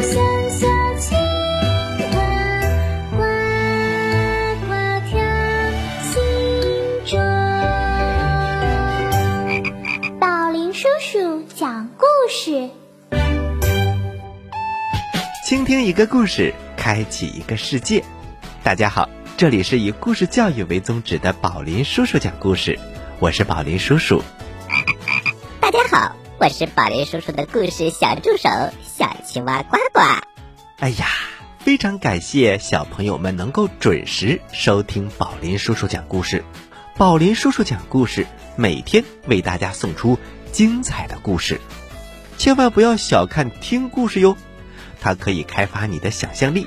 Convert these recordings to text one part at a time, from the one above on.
小青蛙，呱呱跳，宝林叔叔讲故事，倾听一个故事，开启一个世界。大家好，这里是以故事教育为宗旨的宝林叔叔讲故事，我是宝林叔叔。大家好，我是宝林叔叔的故事小助手。小青蛙呱呱。哎呀，非常感谢小朋友们能够准时收听宝林叔叔讲故事。宝林叔叔讲故事，每天为大家送出精彩的故事，千万不要小看听故事哟。它可以开发你的想象力，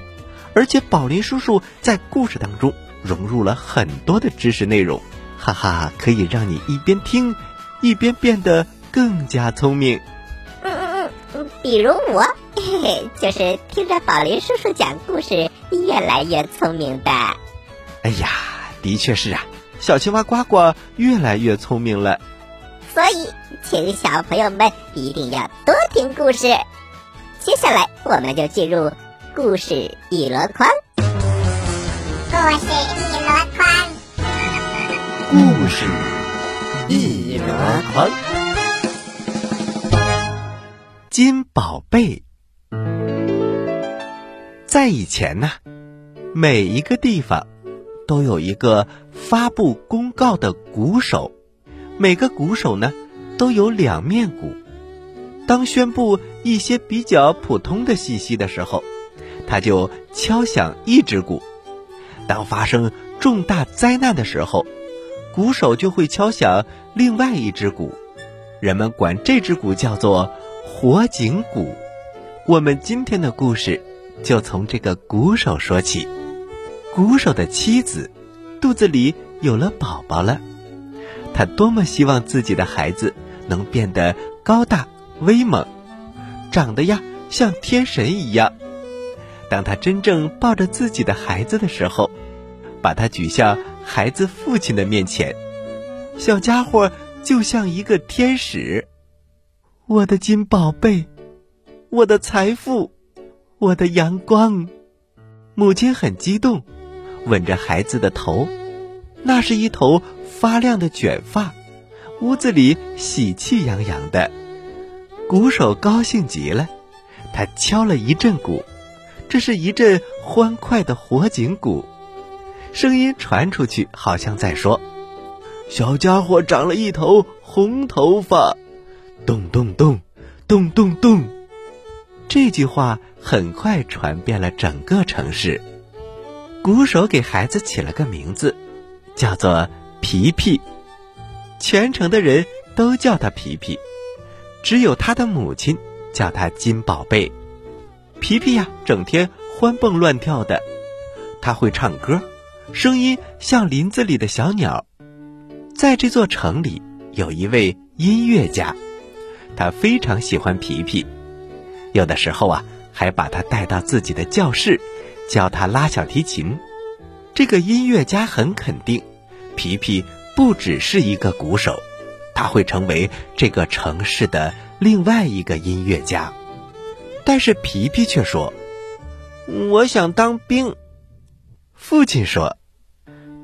而且宝林叔叔在故事当中融入了很多的知识内容，哈哈，可以让你一边听，一边变得更加聪明。比如我，嘿嘿，就是听着宝林叔叔讲故事，越来越聪明的。哎呀，的确是啊，小青蛙呱呱越来越聪明了。所以，请小朋友们一定要多听故事。接下来，我们就进入故事一箩筐。故事一箩筐，故事一箩筐，金宝贝。在以前呢，每一个地方都有一个发布公告的鼓手，每个鼓手呢都有两面鼓。当宣布一些比较普通的信息的时候，他就敲响一只鼓；当发生重大灾难的时候，鼓手就会敲响另外一只鼓。人们管这只鼓叫做火警鼓。我们今天的故事就从这个鼓手说起。鼓手的妻子肚子里有了宝宝了，他多么希望自己的孩子能变得高大。威猛，长得呀像天神一样。当他真正抱着自己的孩子的时候，把他举向孩子父亲的面前，小家伙就像一个天使。我的金宝贝，我的财富，我的阳光。母亲很激动，吻着孩子的头，那是一头发亮的卷发，屋子里喜气洋洋的。鼓手高兴极了，他敲了一阵鼓，这是一阵欢快的火警鼓，声音传出去，好像在说：“小家伙长了一头红头发。”咚咚咚，咚咚咚，这句话很快传遍了整个城市。鼓手给孩子起了个名字，叫做皮皮，全城的人都叫他皮皮。只有他的母亲叫他金宝贝，皮皮呀，整天欢蹦乱跳的。他会唱歌，声音像林子里的小鸟。在这座城里，有一位音乐家，他非常喜欢皮皮，有的时候啊，还把他带到自己的教室，教他拉小提琴。这个音乐家很肯定，皮皮不只是一个鼓手。他会成为这个城市的另外一个音乐家，但是皮皮却说：“我想当兵。”父亲说：“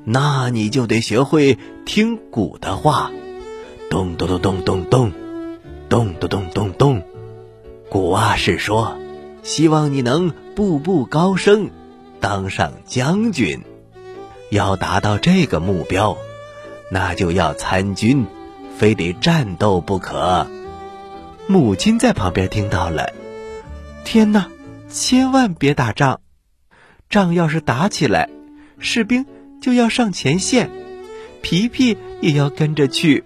那你就得学会听鼓的话，咚咚咚咚咚咚，咚咚咚咚咚。古阿是说，希望你能步步高升，当上将军。要达到这个目标，那就要参军。”非得战斗不可。母亲在旁边听到了，天哪，千万别打仗！仗要是打起来，士兵就要上前线，皮皮也要跟着去。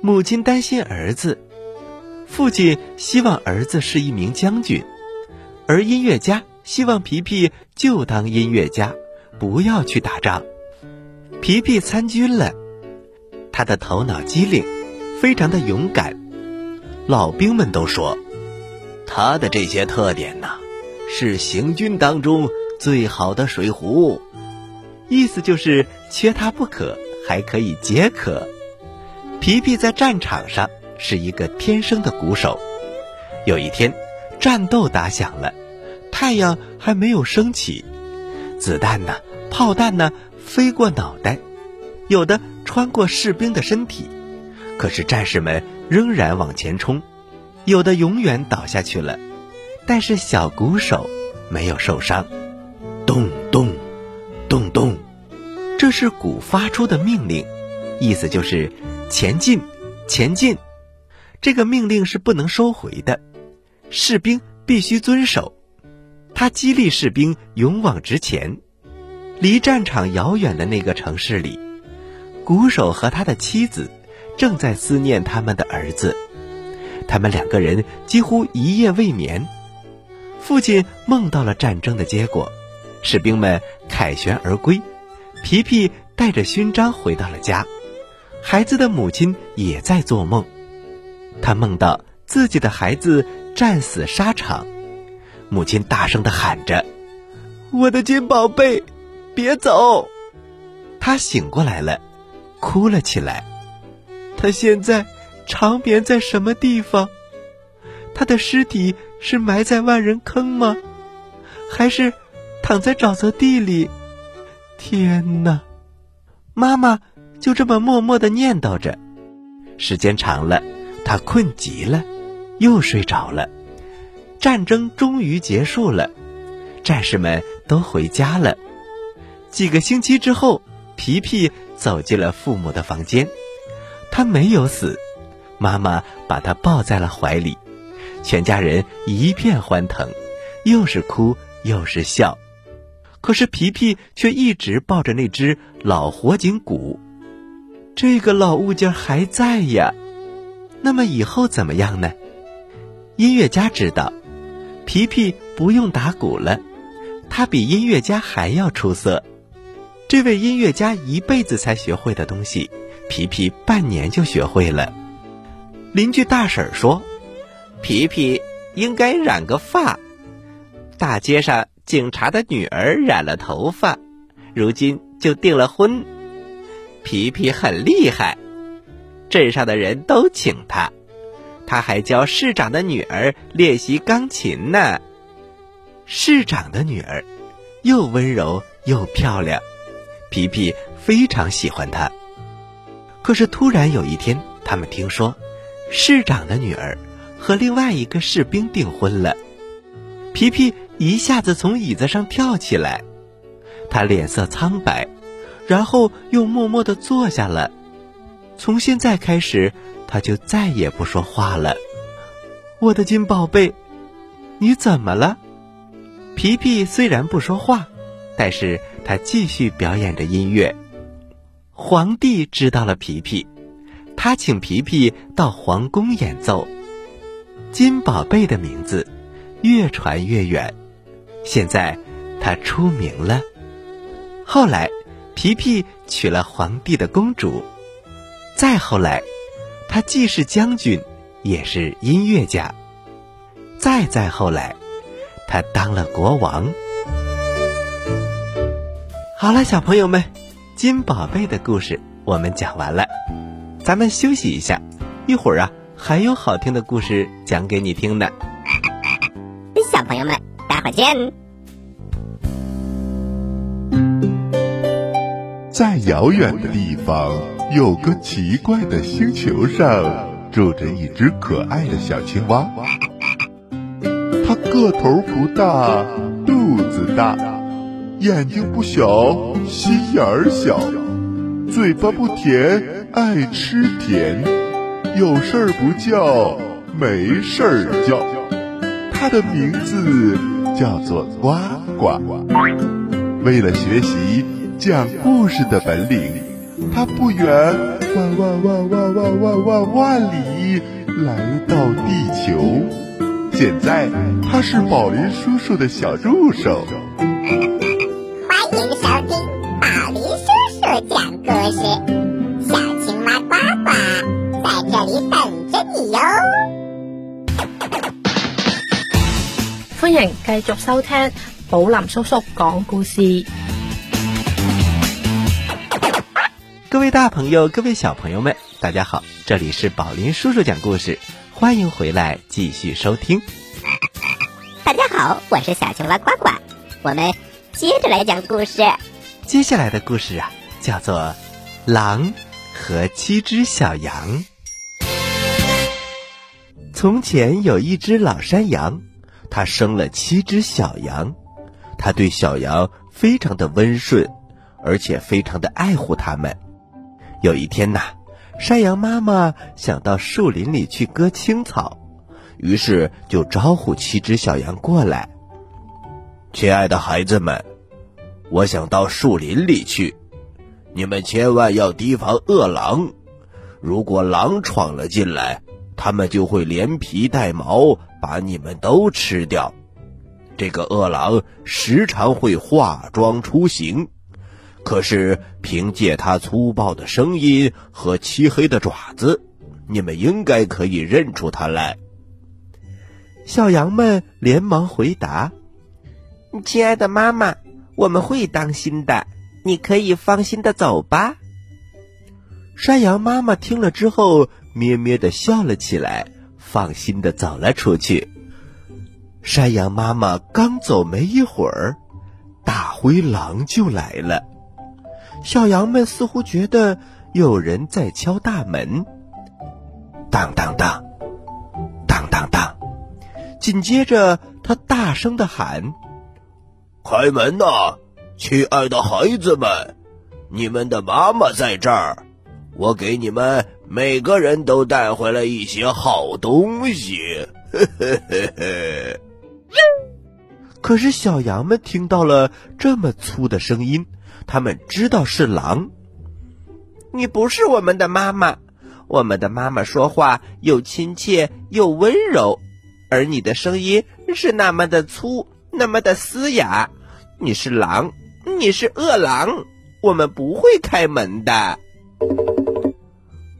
母亲担心儿子，父亲希望儿子是一名将军，而音乐家希望皮皮就当音乐家，不要去打仗。皮皮参军了。他的头脑机灵，非常的勇敢。老兵们都说，他的这些特点呢，是行军当中最好的水壶。意思就是缺他不可，还可以解渴。皮皮在战场上是一个天生的鼓手。有一天，战斗打响了，太阳还没有升起，子弹呢，炮弹呢，飞过脑袋。有的穿过士兵的身体，可是战士们仍然往前冲；有的永远倒下去了，但是小鼓手没有受伤。咚咚，咚咚，这是鼓发出的命令，意思就是前进，前进。这个命令是不能收回的，士兵必须遵守。他激励士兵勇往直前。离战场遥远的那个城市里，鼓手和他的妻子正在思念他们的儿子。他们两个人几乎一夜未眠。父亲梦到了战争的结果，士兵们凯旋而归，皮皮带着勋章回到了家。孩子的母亲也在做梦，他梦到自己的孩子战死沙场。母亲大声的喊着：“我的金宝贝！”别走！他醒过来了，哭了起来。他现在长眠在什么地方？他的尸体是埋在万人坑吗？还是躺在沼泽地里？天哪！妈妈就这么默默的念叨着。时间长了，他困极了，又睡着了。战争终于结束了，战士们都回家了。几个星期之后，皮皮走进了父母的房间。他没有死，妈妈把他抱在了怀里，全家人一片欢腾，又是哭又是笑。可是皮皮却一直抱着那只老火警鼓，这个老物件还在呀。那么以后怎么样呢？音乐家知道，皮皮不用打鼓了，他比音乐家还要出色。这位音乐家一辈子才学会的东西，皮皮半年就学会了。邻居大婶说：“皮皮应该染个发。”大街上警察的女儿染了头发，如今就订了婚。皮皮很厉害，镇上的人都请他，他还教市长的女儿练习钢琴呢。市长的女儿又温柔又漂亮。皮皮非常喜欢他，可是突然有一天，他们听说市长的女儿和另外一个士兵订婚了。皮皮一下子从椅子上跳起来，他脸色苍白，然后又默默地坐下了。从现在开始，他就再也不说话了。我的金宝贝，你怎么了？皮皮虽然不说话。但是他继续表演着音乐。皇帝知道了皮皮，他请皮皮到皇宫演奏。金宝贝的名字越传越远，现在他出名了。后来，皮皮娶了皇帝的公主。再后来，他既是将军，也是音乐家。再再后来，他当了国王。好了，小朋友们，金宝贝的故事我们讲完了，咱们休息一下，一会儿啊还有好听的故事讲给你听呢。小朋友们，待会儿见。在遥远的地方，有个奇怪的星球上，住着一只可爱的小青蛙，它个头不大，肚子大。眼睛不小，心眼儿小，嘴巴不甜，爱吃甜，有事儿不叫，没事儿叫。它的名字叫做呱呱。为了学习讲故事的本领，它不远万万万万万万万万里来到地球。现在，它是宝林叔叔的小助手。欢迎收听宝林叔叔讲故事，小青蛙呱呱在这里等着你哟。欢迎继续收听宝林叔叔讲故事。位大朋友，各位小朋友们，大家好，这里是宝林叔叔讲故事，欢迎回来继续收听。大家好，我是小青蛙呱呱，我们。接着来讲故事。接下来的故事啊，叫做《狼和七只小羊》。从前有一只老山羊，它生了七只小羊，它对小羊非常的温顺，而且非常的爱护它们。有一天呐，山羊妈妈想到树林里去割青草，于是就招呼七只小羊过来。亲爱的孩子们，我想到树林里去，你们千万要提防饿狼。如果狼闯了进来，他们就会连皮带毛把你们都吃掉。这个饿狼时常会化妆出行，可是凭借它粗暴的声音和漆黑的爪子，你们应该可以认出它来。小羊们连忙回答。亲爱的妈妈，我们会当心的，你可以放心的走吧。山羊妈妈听了之后，咩咩的笑了起来，放心的走了出去。山羊妈妈刚走没一会儿，大灰狼就来了。小羊们似乎觉得有人在敲大门，当当当，当当当。紧接着，他大声的喊。开门呐，亲爱的孩子们，你们的妈妈在这儿，我给你们每个人都带回来一些好东西。嘿嘿嘿嘿。可是小羊们听到了这么粗的声音，他们知道是狼。你不是我们的妈妈，我们的妈妈说话又亲切又温柔，而你的声音是那么的粗，那么的嘶哑。你是狼，你是饿狼，我们不会开门的。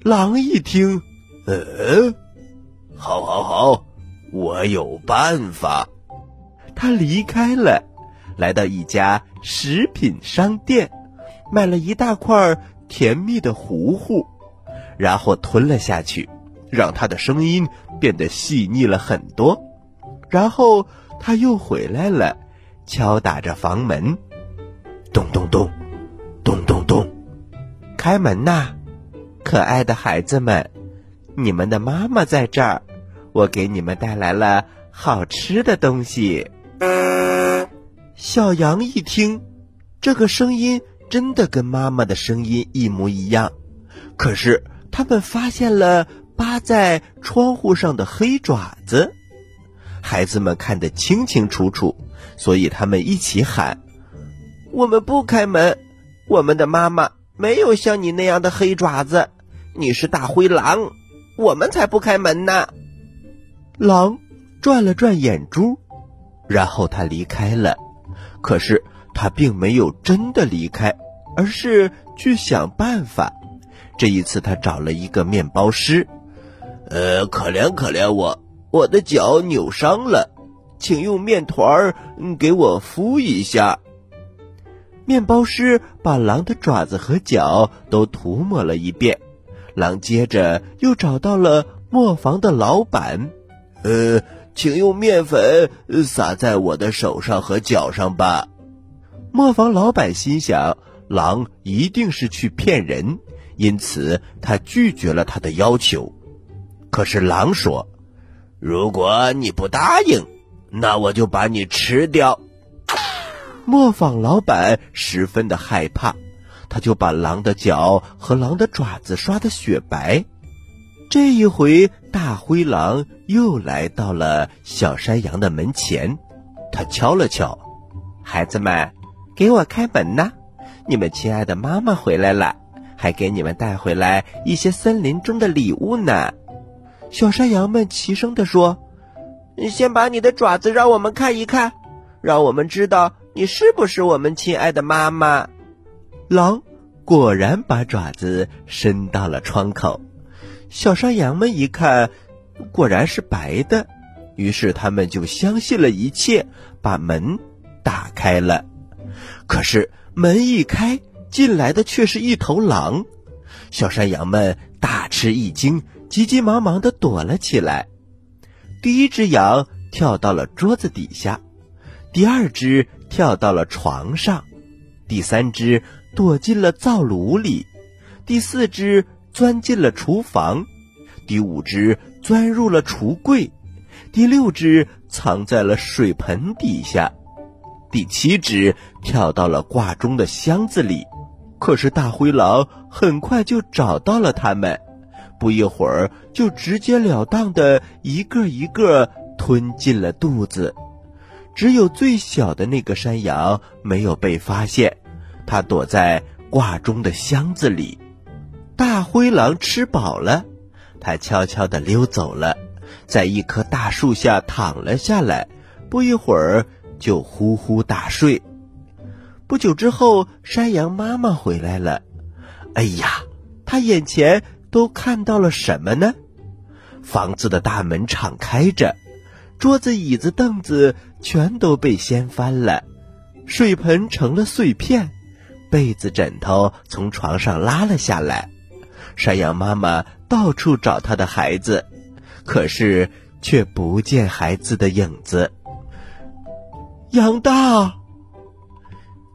狼一听，呃，好，好，好，我有办法。他离开了，来到一家食品商店，买了一大块甜蜜的糊糊，然后吞了下去，让他的声音变得细腻了很多。然后他又回来了。敲打着房门，咚咚咚，咚咚咚，开门呐！可爱的孩子们，你们的妈妈在这儿，我给你们带来了好吃的东西。小羊一听，这个声音真的跟妈妈的声音一模一样，可是他们发现了扒在窗户上的黑爪子，孩子们看得清清楚楚。所以他们一起喊：“我们不开门，我们的妈妈没有像你那样的黑爪子，你是大灰狼，我们才不开门呢。”狼转了转眼珠，然后他离开了。可是他并没有真的离开，而是去想办法。这一次，他找了一个面包师：“呃，可怜可怜我，我的脚扭伤了。”请用面团儿给我敷一下。面包师把狼的爪子和脚都涂抹了一遍。狼接着又找到了磨坊的老板，呃，请用面粉撒在我的手上和脚上吧。磨坊老板心想，狼一定是去骗人，因此他拒绝了他的要求。可是狼说：“如果你不答应。”那我就把你吃掉。磨坊老板十分的害怕，他就把狼的脚和狼的爪子刷得雪白。这一回，大灰狼又来到了小山羊的门前，他敲了敲：“孩子们，给我开门呐！你们亲爱的妈妈回来了，还给你们带回来一些森林中的礼物呢。”小山羊们齐声地说。先把你的爪子让我们看一看，让我们知道你是不是我们亲爱的妈妈。狼果然把爪子伸到了窗口，小山羊们一看，果然是白的，于是他们就相信了一切，把门打开了。可是门一开，进来的却是一头狼，小山羊们大吃一惊，急急忙忙的躲了起来。第一只羊跳到了桌子底下，第二只跳到了床上，第三只躲进了灶炉里，第四只钻进了厨房，第五只钻入了橱柜，第六只藏在了水盆底下，第七只跳到了挂钟的箱子里。可是大灰狼很快就找到了它们，不一会儿就直截了当的一个一个吞进了肚子。只有最小的那个山羊没有被发现，它躲在挂钟的箱子里。大灰狼吃饱了，它悄悄地溜走了，在一棵大树下躺了下来，不一会儿就呼呼大睡。不久之后，山羊妈妈回来了。哎呀，它眼前都看到了什么呢？房子的大门敞开着。桌子、椅子、凳子全都被掀翻了，水盆成了碎片，被子、枕头从床上拉了下来。山羊妈妈到处找她的孩子，可是却不见孩子的影子。羊大，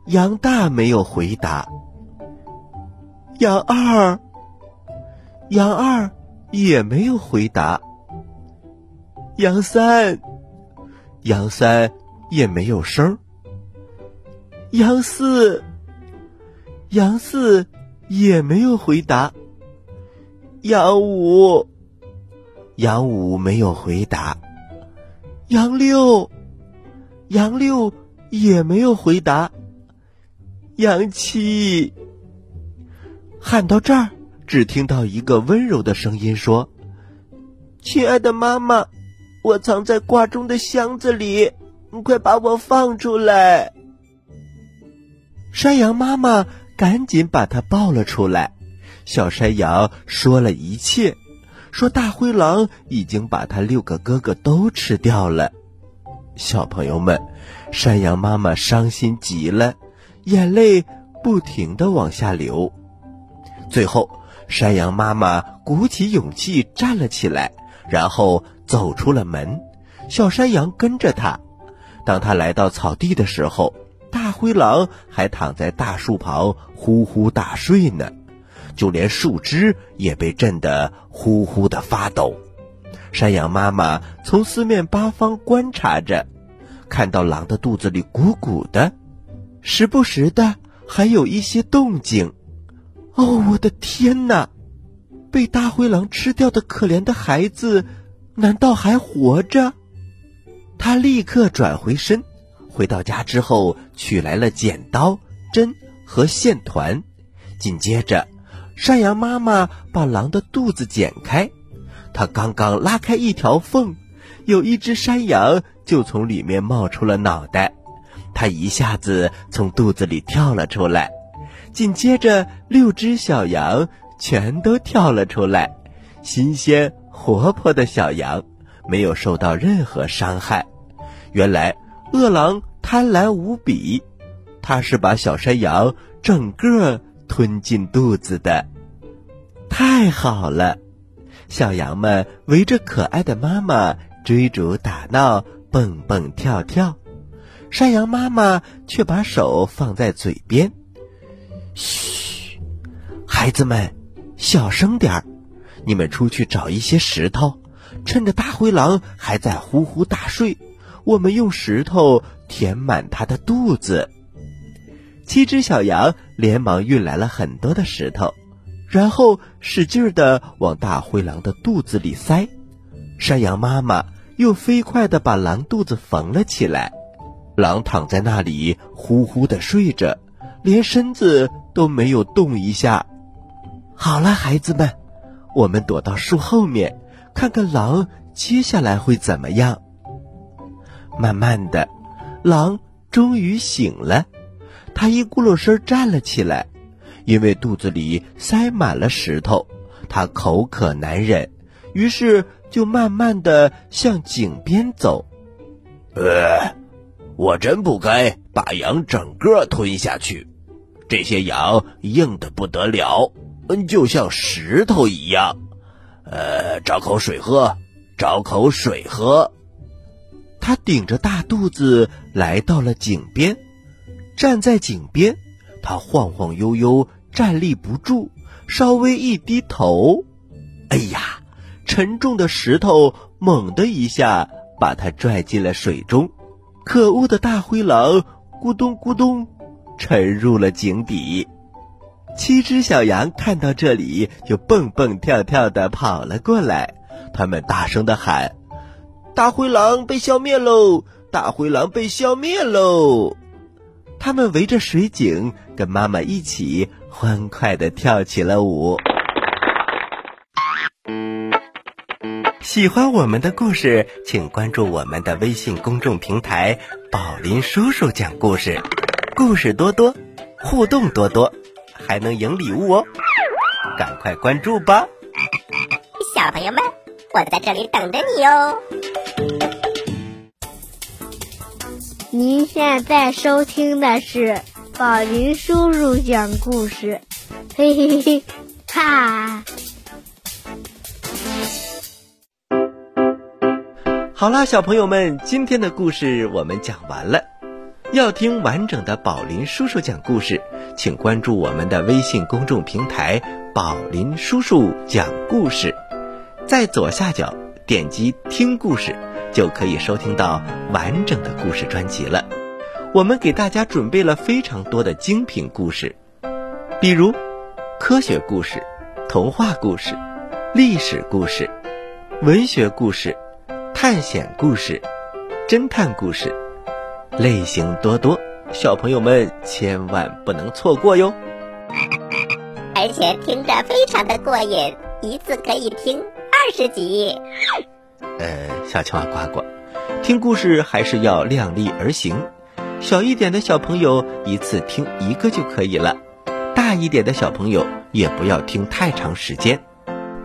羊大没有回答。羊二，羊二也没有回答。杨三，杨三也没有声。杨四，杨四也没有回答。杨五，杨五没有回答。杨六，杨六也没有回答。杨七，喊到这儿，只听到一个温柔的声音说：“亲爱的妈妈。”我藏在挂钟的箱子里，你快把我放出来！山羊妈妈赶紧把它抱了出来。小山羊说了一切，说大灰狼已经把它六个哥哥都吃掉了。小朋友们，山羊妈妈伤心极了，眼泪不停的往下流。最后，山羊妈妈鼓起勇气站了起来，然后。走出了门，小山羊跟着他。当他来到草地的时候，大灰狼还躺在大树旁呼呼大睡呢，就连树枝也被震得呼呼的发抖。山羊妈妈从四面八方观察着，看到狼的肚子里鼓鼓的，时不时的还有一些动静。哦，我的天哪！被大灰狼吃掉的可怜的孩子。难道还活着？他立刻转回身，回到家之后取来了剪刀、针和线团。紧接着，山羊妈妈把狼的肚子剪开。它刚刚拉开一条缝，有一只山羊就从里面冒出了脑袋。它一下子从肚子里跳了出来。紧接着，六只小羊全都跳了出来，新鲜。活泼的小羊没有受到任何伤害。原来饿狼贪婪无比，它是把小山羊整个吞进肚子的。太好了，小羊们围着可爱的妈妈追逐打闹，蹦蹦跳跳。山羊妈妈却把手放在嘴边：“嘘，孩子们，小声点儿。”你们出去找一些石头，趁着大灰狼还在呼呼大睡，我们用石头填满它的肚子。七只小羊连忙运来了很多的石头，然后使劲的往大灰狼的肚子里塞。山羊妈妈又飞快的把狼肚子缝了起来。狼躺在那里呼呼的睡着，连身子都没有动一下。好了，孩子们。我们躲到树后面，看看狼接下来会怎么样。慢慢的，狼终于醒了，他一咕噜声站了起来，因为肚子里塞满了石头，他口渴难忍，于是就慢慢的向井边走。呃，我真不该把羊整个吞下去，这些羊硬的不得了。嗯，就像石头一样。呃，找口水喝，找口水喝。他顶着大肚子来到了井边，站在井边，他晃晃悠悠，站立不住，稍微一低头，哎呀，沉重的石头猛地一下把他拽进了水中。可恶的大灰狼咕咚咕咚沉入了井底。七只小羊看到这里，就蹦蹦跳跳的跑了过来。他们大声的喊：“大灰狼被消灭喽！大灰狼被消灭喽！”他们围着水井，跟妈妈一起欢快的跳起了舞。喜欢我们的故事，请关注我们的微信公众平台“宝林叔叔讲故事”，故事多多，互动多多，还能赢礼物哦！赶快关注吧，小朋友们，我在这里等着你哦。您现在收听的是宝林叔叔讲故事，嘿嘿嘿，哈。好啦，小朋友们，今天的故事我们讲完了。要听完整的宝林叔叔讲故事，请关注我们的微信公众平台“宝林叔叔讲故事”。在左下角点击听故事，就可以收听到完整的故事专辑了。我们给大家准备了非常多的精品故事，比如科学故事、童话故事、历史故事、文学故事。探险故事、侦探故事，类型多多，小朋友们千万不能错过哟！而且听着非常的过瘾，一次可以听二十集。呃，小青蛙呱呱，听故事还是要量力而行。小一点的小朋友一次听一个就可以了，大一点的小朋友也不要听太长时间。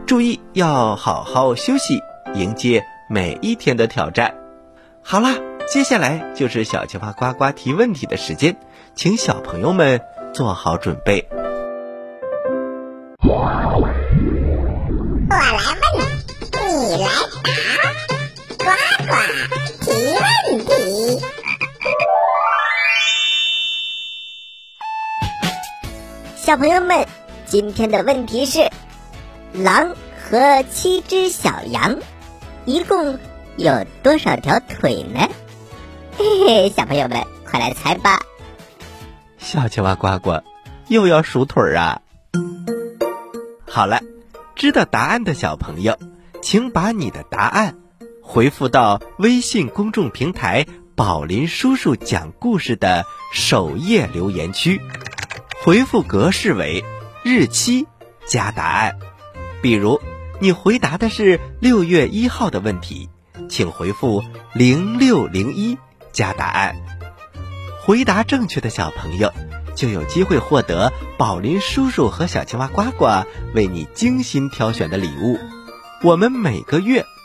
注意要好好休息，迎接。每一天的挑战，好啦，接下来就是小青蛙呱呱提问题的时间，请小朋友们做好准备。提问题。小朋友们，今天的问题是：狼和七只小羊。一共有多少条腿呢？嘿嘿，小朋友们，快来猜吧！小青蛙呱呱又要数腿儿啊！好了，知道答案的小朋友，请把你的答案回复到微信公众平台“宝林叔叔讲故事”的首页留言区，回复格式为日期加答案，比如。你回答的是六月一号的问题，请回复零六零一加答案。回答正确的小朋友就有机会获得宝林叔叔和小青蛙呱呱为你精心挑选的礼物。我们每个月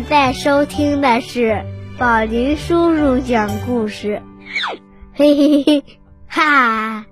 在收听的是。宝林叔叔讲故事，嘿嘿嘿，哈。